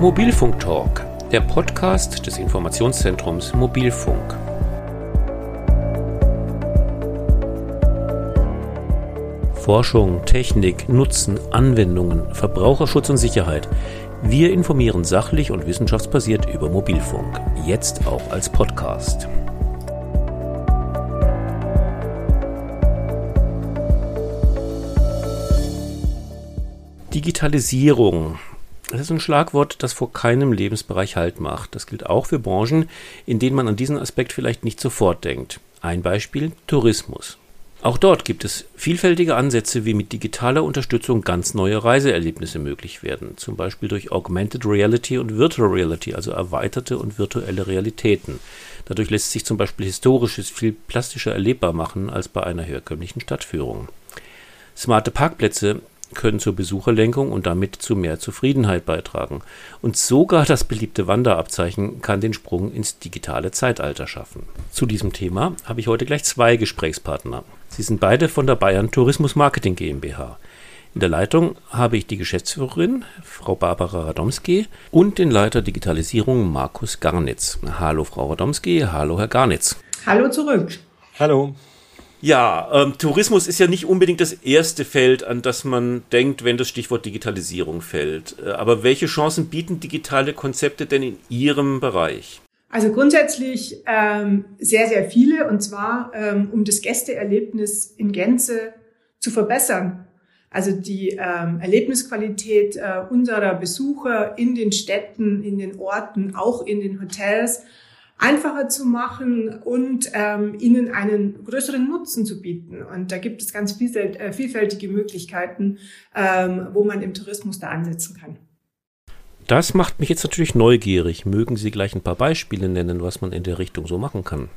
Mobilfunk Talk, der Podcast des Informationszentrums Mobilfunk. Forschung, Technik, Nutzen, Anwendungen, Verbraucherschutz und Sicherheit. Wir informieren sachlich und wissenschaftsbasiert über Mobilfunk, jetzt auch als Podcast. Digitalisierung. Das ist ein Schlagwort, das vor keinem Lebensbereich Halt macht. Das gilt auch für Branchen, in denen man an diesen Aspekt vielleicht nicht sofort denkt. Ein Beispiel Tourismus. Auch dort gibt es vielfältige Ansätze, wie mit digitaler Unterstützung ganz neue Reiseerlebnisse möglich werden, zum Beispiel durch Augmented Reality und Virtual Reality, also erweiterte und virtuelle Realitäten. Dadurch lässt sich zum Beispiel Historisches viel plastischer erlebbar machen als bei einer herkömmlichen Stadtführung. Smarte Parkplätze können zur Besucherlenkung und damit zu mehr Zufriedenheit beitragen. Und sogar das beliebte Wanderabzeichen kann den Sprung ins digitale Zeitalter schaffen. Zu diesem Thema habe ich heute gleich zwei Gesprächspartner. Sie sind beide von der Bayern Tourismus Marketing GmbH. In der Leitung habe ich die Geschäftsführerin, Frau Barbara Radomski, und den Leiter Digitalisierung, Markus Garnitz. Hallo, Frau Radomski. Hallo, Herr Garnitz. Hallo zurück. Hallo. Ja, ähm, Tourismus ist ja nicht unbedingt das erste Feld, an das man denkt, wenn das Stichwort Digitalisierung fällt. Äh, aber welche Chancen bieten digitale Konzepte denn in Ihrem Bereich? Also grundsätzlich ähm, sehr, sehr viele, und zwar ähm, um das Gästeerlebnis in Gänze zu verbessern. Also die ähm, Erlebnisqualität äh, unserer Besucher in den Städten, in den Orten, auch in den Hotels einfacher zu machen und ähm, ihnen einen größeren Nutzen zu bieten. Und da gibt es ganz äh, vielfältige Möglichkeiten, ähm, wo man im Tourismus da ansetzen kann. Das macht mich jetzt natürlich neugierig. Mögen Sie gleich ein paar Beispiele nennen, was man in der Richtung so machen kann?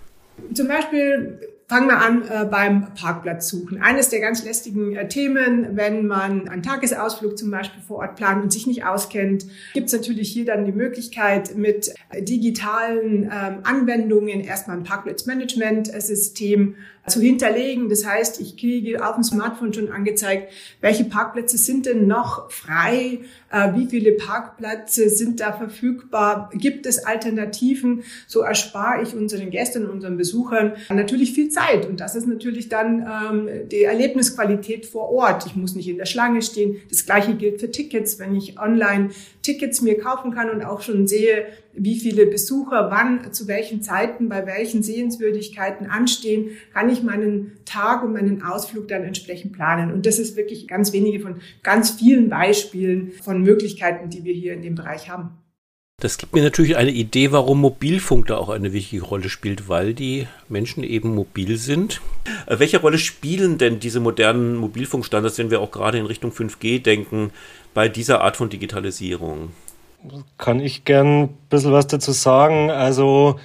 Zum Beispiel Fangen wir an äh, beim Parkplatz suchen. Eines der ganz lästigen äh, Themen, wenn man einen Tagesausflug zum Beispiel vor Ort plant und sich nicht auskennt, gibt es natürlich hier dann die Möglichkeit, mit digitalen ähm, Anwendungen erstmal ein Parkplatzmanagement-System zu hinterlegen. Das heißt, ich kriege auf dem Smartphone schon angezeigt, welche Parkplätze sind denn noch frei, äh, wie viele Parkplätze sind da verfügbar, gibt es Alternativen. So erspare ich unseren Gästen unseren Besuchern natürlich viel Zeit. Und das ist natürlich dann ähm, die Erlebnisqualität vor Ort. Ich muss nicht in der Schlange stehen. Das gleiche gilt für Tickets, wenn ich online Tickets mir kaufen kann und auch schon sehe, wie viele Besucher wann, zu welchen Zeiten, bei welchen Sehenswürdigkeiten anstehen, kann ich meinen Tag und meinen Ausflug dann entsprechend planen. Und das ist wirklich ganz wenige von ganz vielen Beispielen von Möglichkeiten, die wir hier in dem Bereich haben. Das gibt mir natürlich eine Idee, warum Mobilfunk da auch eine wichtige Rolle spielt, weil die Menschen eben mobil sind. Äh, welche Rolle spielen denn diese modernen Mobilfunkstandards, wenn wir auch gerade in Richtung 5G denken, bei dieser Art von Digitalisierung? Kann ich gern ein bisschen was dazu sagen. Also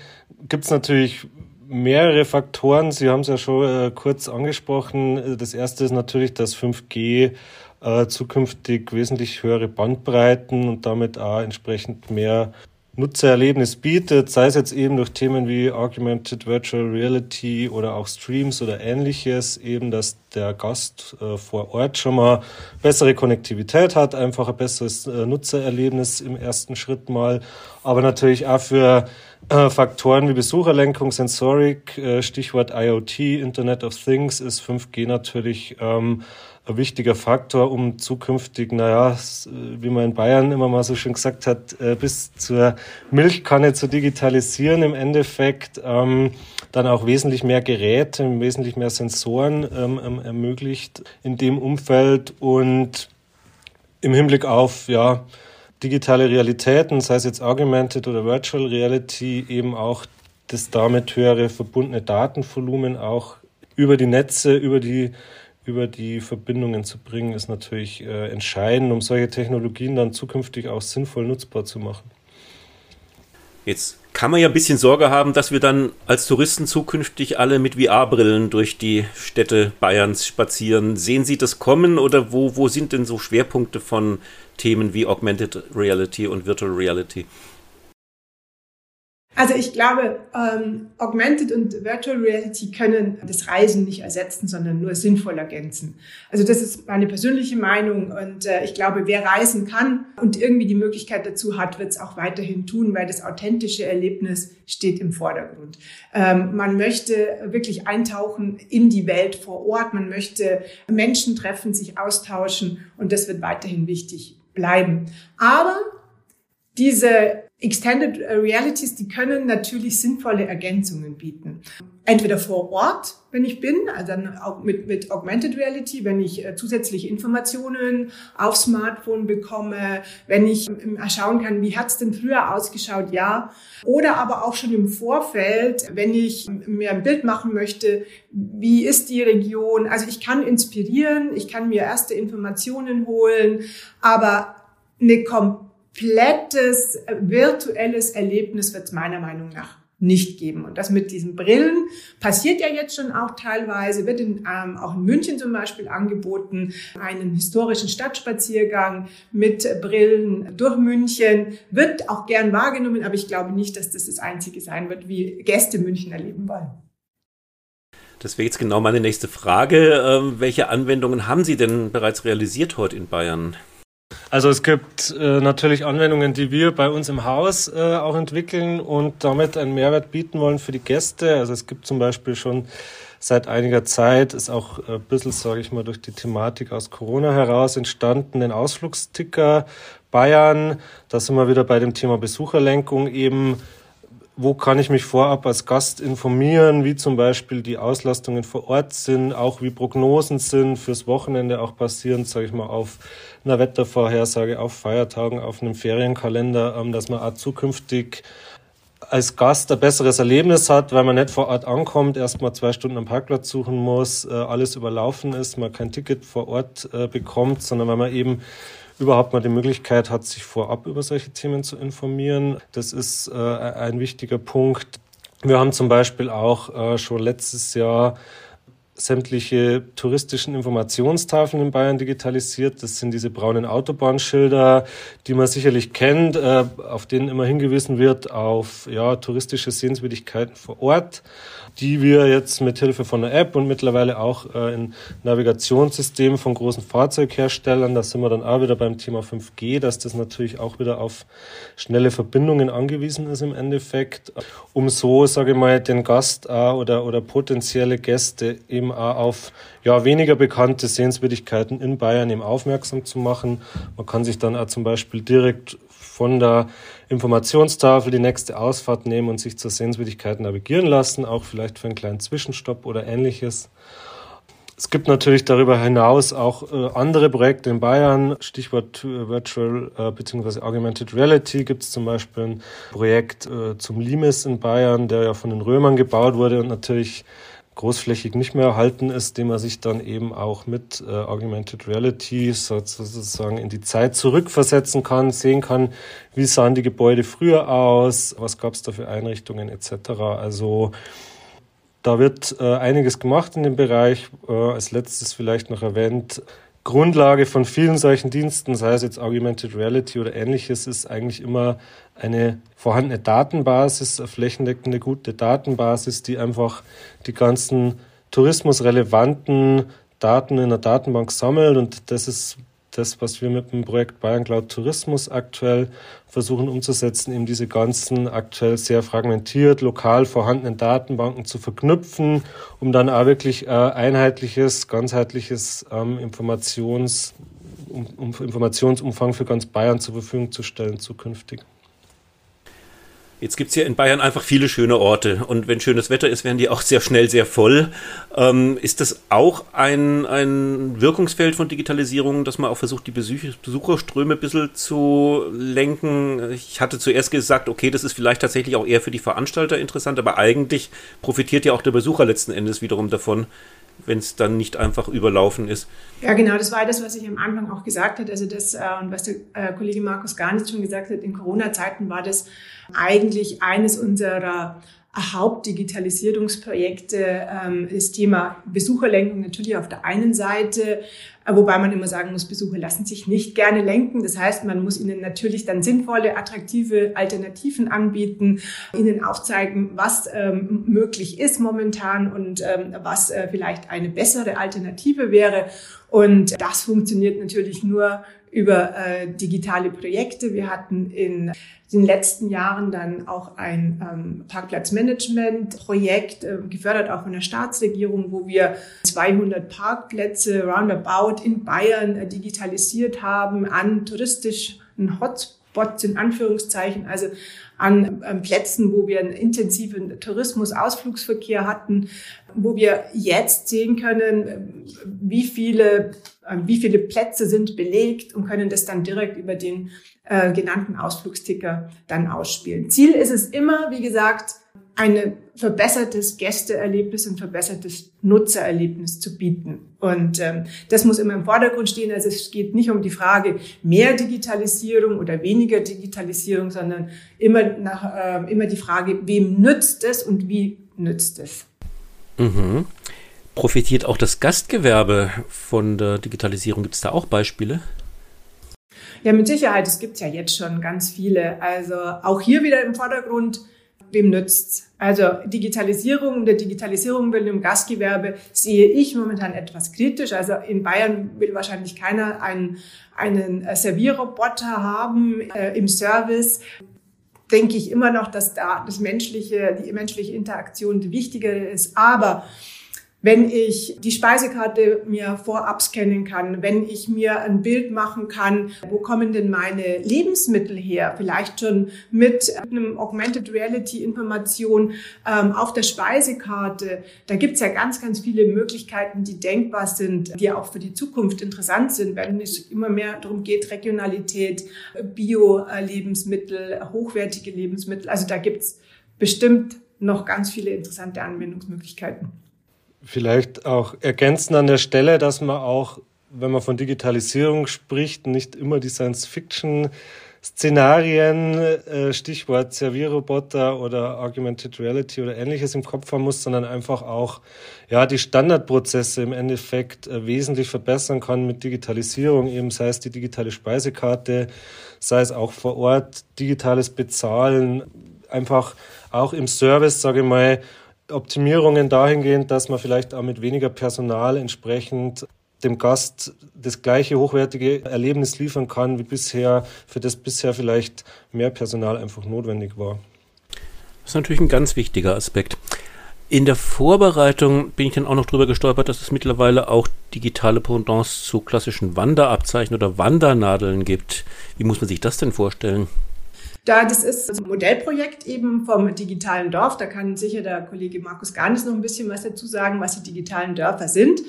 gibt es natürlich mehrere Faktoren. Sie haben es ja schon äh, kurz angesprochen. Das erste ist natürlich, dass 5G äh, zukünftig wesentlich höhere Bandbreiten und damit auch entsprechend mehr Nutzererlebnis bietet, sei es jetzt eben durch Themen wie Augmented Virtual Reality oder auch Streams oder ähnliches, eben, dass der Gast äh, vor Ort schon mal bessere Konnektivität hat, einfach ein besseres äh, Nutzererlebnis im ersten Schritt mal, aber natürlich auch für äh, Faktoren wie Besucherlenkung, Sensorik, äh, Stichwort IoT, Internet of Things ist 5G natürlich ähm, ein wichtiger Faktor, um zukünftig, naja, wie man in Bayern immer mal so schön gesagt hat, äh, bis zur Milchkanne zu digitalisieren im Endeffekt, ähm, dann auch wesentlich mehr Geräte, wesentlich mehr Sensoren ähm, ähm, ermöglicht in dem Umfeld und im Hinblick auf, ja, digitale Realitäten, sei es jetzt Augmented oder Virtual Reality, eben auch das damit höhere verbundene Datenvolumen auch über die Netze, über die über die Verbindungen zu bringen, ist natürlich äh, entscheidend, um solche Technologien dann zukünftig auch sinnvoll nutzbar zu machen. Jetzt kann man ja ein bisschen Sorge haben, dass wir dann als Touristen zukünftig alle mit VR-Brillen durch die Städte Bayerns spazieren. Sehen Sie das kommen oder wo, wo sind denn so Schwerpunkte von Themen wie Augmented Reality und Virtual Reality? Also ich glaube, ähm, Augmented und Virtual Reality können das Reisen nicht ersetzen, sondern nur sinnvoll ergänzen. Also das ist meine persönliche Meinung und äh, ich glaube, wer reisen kann und irgendwie die Möglichkeit dazu hat, wird es auch weiterhin tun, weil das authentische Erlebnis steht im Vordergrund. Ähm, man möchte wirklich eintauchen in die Welt vor Ort, man möchte Menschen treffen, sich austauschen und das wird weiterhin wichtig bleiben. Aber diese Extended Realities, die können natürlich sinnvolle Ergänzungen bieten. Entweder vor Ort, wenn ich bin, also dann auch mit, mit Augmented Reality, wenn ich äh, zusätzliche Informationen auf Smartphone bekomme, wenn ich ähm, schauen kann, wie hat's denn früher ausgeschaut, ja. Oder aber auch schon im Vorfeld, wenn ich mir ein Bild machen möchte, wie ist die Region. Also ich kann inspirieren, ich kann mir erste Informationen holen, aber eine komplette komplettes äh, virtuelles Erlebnis wird es meiner Meinung nach nicht geben. Und das mit diesen Brillen passiert ja jetzt schon auch teilweise, wird in, ähm, auch in München zum Beispiel angeboten, einen historischen Stadtspaziergang mit Brillen durch München, wird auch gern wahrgenommen, aber ich glaube nicht, dass das das Einzige sein wird, wie Gäste München erleben wollen. Das wäre jetzt genau meine nächste Frage. Ähm, welche Anwendungen haben Sie denn bereits realisiert heute in Bayern? Also es gibt äh, natürlich Anwendungen, die wir bei uns im Haus äh, auch entwickeln und damit einen Mehrwert bieten wollen für die Gäste. Also es gibt zum Beispiel schon seit einiger Zeit, ist auch ein bisschen, sage ich mal, durch die Thematik aus Corona heraus entstanden, den Ausflugsticker Bayern. Da sind wir wieder bei dem Thema Besucherlenkung eben wo kann ich mich vorab als Gast informieren, wie zum Beispiel die Auslastungen vor Ort sind, auch wie Prognosen sind fürs Wochenende, auch basierend, sage ich mal, auf einer Wettervorhersage, auf Feiertagen, auf einem Ferienkalender, ähm, dass man auch zukünftig als Gast ein besseres Erlebnis hat, weil man nicht vor Ort ankommt, erstmal zwei Stunden am Parkplatz suchen muss, äh, alles überlaufen ist, man kein Ticket vor Ort äh, bekommt, sondern weil man eben überhaupt mal die Möglichkeit hat, sich vorab über solche Themen zu informieren. Das ist äh, ein wichtiger Punkt. Wir haben zum Beispiel auch äh, schon letztes Jahr sämtliche touristischen Informationstafeln in Bayern digitalisiert. Das sind diese braunen Autobahnschilder, die man sicherlich kennt, äh, auf denen immer hingewiesen wird auf ja, touristische Sehenswürdigkeiten vor Ort die wir jetzt mit Hilfe von einer App und mittlerweile auch äh, in Navigationssystemen von großen Fahrzeugherstellern, da sind wir dann auch wieder beim Thema 5G, dass das natürlich auch wieder auf schnelle Verbindungen angewiesen ist im Endeffekt, um so, sage ich mal, den Gast äh, oder, oder potenzielle Gäste eben auch auf ja, weniger bekannte Sehenswürdigkeiten in Bayern eben aufmerksam zu machen. Man kann sich dann auch zum Beispiel direkt von der Informationstafel die nächste Ausfahrt nehmen und sich zur Sehenswürdigkeit navigieren lassen, auch vielleicht für einen kleinen Zwischenstopp oder ähnliches. Es gibt natürlich darüber hinaus auch äh, andere Projekte in Bayern. Stichwort äh, Virtual äh, bzw. Augmented Reality gibt es zum Beispiel ein Projekt äh, zum Limes in Bayern, der ja von den Römern gebaut wurde und natürlich großflächig nicht mehr erhalten ist, dem man sich dann eben auch mit äh, Augmented Reality sozusagen in die Zeit zurückversetzen kann, sehen kann, wie sahen die Gebäude früher aus, was gab es da für Einrichtungen etc. Also da wird äh, einiges gemacht in dem Bereich. Äh, als letztes vielleicht noch erwähnt, Grundlage von vielen solchen Diensten, sei es jetzt Augmented Reality oder ähnliches, ist eigentlich immer eine vorhandene Datenbasis, eine flächendeckende gute Datenbasis, die einfach die ganzen tourismusrelevanten Daten in der Datenbank sammelt. Und das ist das, was wir mit dem Projekt Bayern Cloud Tourismus aktuell versuchen umzusetzen, eben diese ganzen aktuell sehr fragmentiert lokal vorhandenen Datenbanken zu verknüpfen, um dann auch wirklich äh, einheitliches, ganzheitliches ähm, Informations, um, um Informationsumfang für ganz Bayern zur Verfügung zu stellen zukünftig. Jetzt gibt es ja in Bayern einfach viele schöne Orte und wenn schönes Wetter ist, werden die auch sehr schnell sehr voll. Ähm, ist das auch ein, ein Wirkungsfeld von Digitalisierung, dass man auch versucht, die Besucherströme ein bisschen zu lenken? Ich hatte zuerst gesagt, okay, das ist vielleicht tatsächlich auch eher für die Veranstalter interessant, aber eigentlich profitiert ja auch der Besucher letzten Endes wiederum davon, wenn es dann nicht einfach überlaufen ist. Ja, genau, das war das, was ich am Anfang auch gesagt habe. Also das, äh, und was der äh, Kollege Markus gar nicht schon gesagt hat, in Corona-Zeiten war das eigentlich eines unserer Hauptdigitalisierungsprojekte, ähm, das Thema Besucherlenkung natürlich auf der einen Seite, wobei man immer sagen muss, Besucher lassen sich nicht gerne lenken. Das heißt, man muss ihnen natürlich dann sinnvolle, attraktive Alternativen anbieten, ihnen aufzeigen, was ähm, möglich ist momentan und ähm, was äh, vielleicht eine bessere Alternative wäre. Und das funktioniert natürlich nur über äh, digitale Projekte. Wir hatten in den letzten Jahren dann auch ein ähm, Parkplatzmanagement-Projekt, äh, gefördert auch von der Staatsregierung, wo wir 200 Parkplätze roundabout in Bayern äh, digitalisiert haben an touristischen Hotspots in Anführungszeichen, also an ähm, Plätzen, wo wir einen intensiven Tourismus, Ausflugsverkehr hatten, wo wir jetzt sehen können, äh, wie viele äh, wie viele Plätze sind belegt und können das dann direkt über den äh, genannten Ausflugsticker dann ausspielen. Ziel ist es immer, wie gesagt, ein verbessertes Gästeerlebnis und verbessertes Nutzererlebnis zu bieten. Und ähm, das muss immer im Vordergrund stehen. Also es geht nicht um die Frage mehr Digitalisierung oder weniger Digitalisierung, sondern immer, nach, äh, immer die Frage, wem nützt es und wie nützt es. Mhm. Profitiert auch das Gastgewerbe von der Digitalisierung? Gibt es da auch Beispiele? Ja, mit Sicherheit. Es gibt ja jetzt schon ganz viele. Also auch hier wieder im Vordergrund, wem nützt's? Also Digitalisierung der Digitalisierung will im Gastgewerbe sehe ich momentan etwas kritisch. Also in Bayern will wahrscheinlich keiner einen, einen Servierroboter haben äh, im Service denke ich immer noch, dass da das menschliche, die menschliche Interaktion die wichtigere ist. Aber wenn ich die Speisekarte mir vorab scannen kann, wenn ich mir ein Bild machen kann, wo kommen denn meine Lebensmittel her, vielleicht schon mit einem Augmented Reality Information ähm, auf der Speisekarte. Da gibt's ja ganz, ganz viele Möglichkeiten, die denkbar sind, die auch für die Zukunft interessant sind, wenn es immer mehr darum geht, Regionalität, Bio-Lebensmittel, hochwertige Lebensmittel. Also da gibt's bestimmt noch ganz viele interessante Anwendungsmöglichkeiten. Vielleicht auch ergänzen an der Stelle, dass man auch, wenn man von Digitalisierung spricht, nicht immer die Science-Fiction Szenarien, äh, Stichwort Servierroboter oder Augmented Reality oder ähnliches im Kopf haben muss, sondern einfach auch ja die Standardprozesse im Endeffekt äh, wesentlich verbessern kann mit Digitalisierung, eben sei es die digitale Speisekarte, sei es auch vor Ort digitales Bezahlen, einfach auch im Service, sage ich mal, Optimierungen dahingehend, dass man vielleicht auch mit weniger Personal entsprechend dem Gast das gleiche hochwertige Erlebnis liefern kann wie bisher, für das bisher vielleicht mehr Personal einfach notwendig war. Das ist natürlich ein ganz wichtiger Aspekt. In der Vorbereitung bin ich dann auch noch drüber gestolpert, dass es mittlerweile auch digitale Pendants zu klassischen Wanderabzeichen oder Wandernadeln gibt. Wie muss man sich das denn vorstellen? Da, das ist ein Modellprojekt eben vom digitalen Dorf. Da kann sicher der Kollege Markus Garnis noch ein bisschen was dazu sagen, was die digitalen Dörfer sind.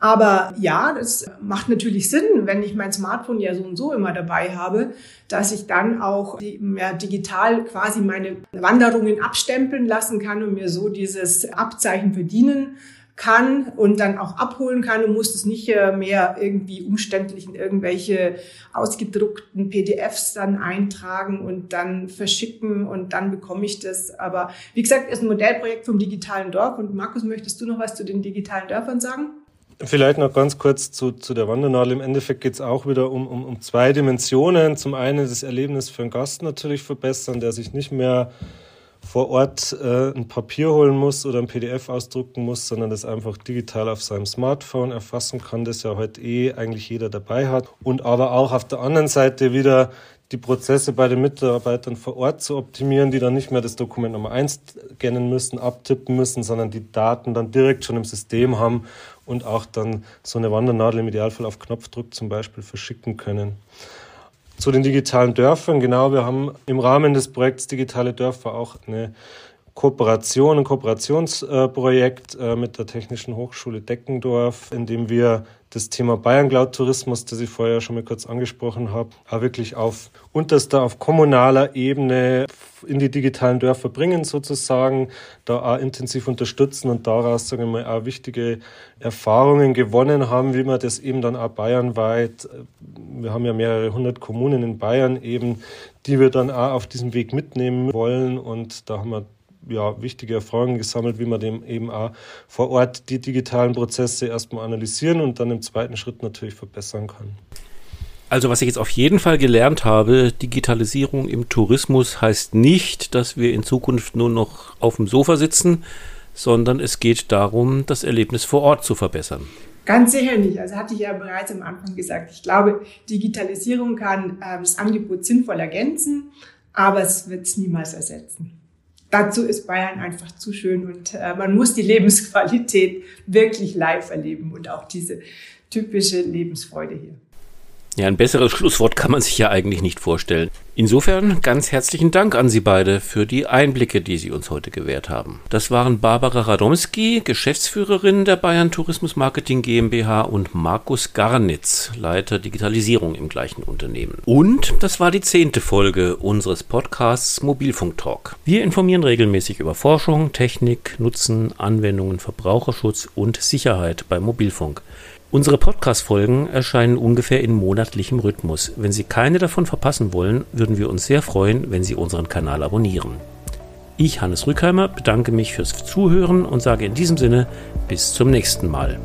Aber ja, das macht natürlich Sinn, wenn ich mein Smartphone ja so und so immer dabei habe, dass ich dann auch ja, digital quasi meine Wanderungen abstempeln lassen kann und mir so dieses Abzeichen verdienen kann und dann auch abholen kann und muss es nicht mehr irgendwie umständlich in irgendwelche ausgedruckten PDFs dann eintragen und dann verschicken und dann bekomme ich das. Aber wie gesagt, ist ein Modellprojekt vom digitalen Dorf. Und Markus, möchtest du noch was zu den digitalen Dörfern sagen? Vielleicht noch ganz kurz zu, zu der Wandernadel. Im Endeffekt geht es auch wieder um, um, um zwei Dimensionen. Zum einen das Erlebnis für den Gast natürlich verbessern, der sich nicht mehr vor Ort äh, ein Papier holen muss oder ein PDF ausdrucken muss, sondern das einfach digital auf seinem Smartphone erfassen kann, das ja heute eh eigentlich jeder dabei hat. Und aber auch auf der anderen Seite wieder die Prozesse bei den Mitarbeitern vor Ort zu optimieren, die dann nicht mehr das Dokument Nummer eins scannen müssen, abtippen müssen, sondern die Daten dann direkt schon im System haben und auch dann so eine Wandernadel im Idealfall auf Knopfdruck zum Beispiel verschicken können. Zu den digitalen Dörfern, genau, wir haben im Rahmen des Projekts Digitale Dörfer auch eine Kooperation, ein Kooperationsprojekt äh, mit der Technischen Hochschule Deckendorf, in dem wir das Thema Bayern Cloud Tourismus, das ich vorher schon mal kurz angesprochen habe, auch wirklich auf unterster, auf kommunaler Ebene in die digitalen Dörfer bringen sozusagen, da auch intensiv unterstützen und daraus, sagen wir mal, auch wichtige Erfahrungen gewonnen haben, wie man das eben dann auch bayernweit, wir haben ja mehrere hundert Kommunen in Bayern eben, die wir dann auch auf diesem Weg mitnehmen wollen und da haben wir ja, wichtige Erfahrungen gesammelt, wie man dem eben auch vor Ort die digitalen Prozesse erstmal analysieren und dann im zweiten Schritt natürlich verbessern kann. Also was ich jetzt auf jeden Fall gelernt habe, Digitalisierung im Tourismus heißt nicht, dass wir in Zukunft nur noch auf dem Sofa sitzen, sondern es geht darum, das Erlebnis vor Ort zu verbessern. Ganz sicher nicht. Also hatte ich ja bereits am Anfang gesagt, ich glaube, Digitalisierung kann äh, das Angebot sinnvoll ergänzen, aber es wird es niemals ersetzen. Dazu ist Bayern einfach zu schön und äh, man muss die Lebensqualität wirklich live erleben und auch diese typische Lebensfreude hier. Ja, ein besseres Schlusswort kann man sich ja eigentlich nicht vorstellen. Insofern ganz herzlichen Dank an Sie beide für die Einblicke, die Sie uns heute gewährt haben. Das waren Barbara Radomski, Geschäftsführerin der Bayern Tourismus Marketing GmbH und Markus Garnitz, Leiter Digitalisierung im gleichen Unternehmen. Und das war die zehnte Folge unseres Podcasts Mobilfunk Talk. Wir informieren regelmäßig über Forschung, Technik, Nutzen, Anwendungen, Verbraucherschutz und Sicherheit beim Mobilfunk. Unsere Podcast-Folgen erscheinen ungefähr in monatlichem Rhythmus. Wenn Sie keine davon verpassen wollen, würden wir uns sehr freuen, wenn Sie unseren Kanal abonnieren. Ich, Hannes Rückheimer, bedanke mich fürs Zuhören und sage in diesem Sinne bis zum nächsten Mal.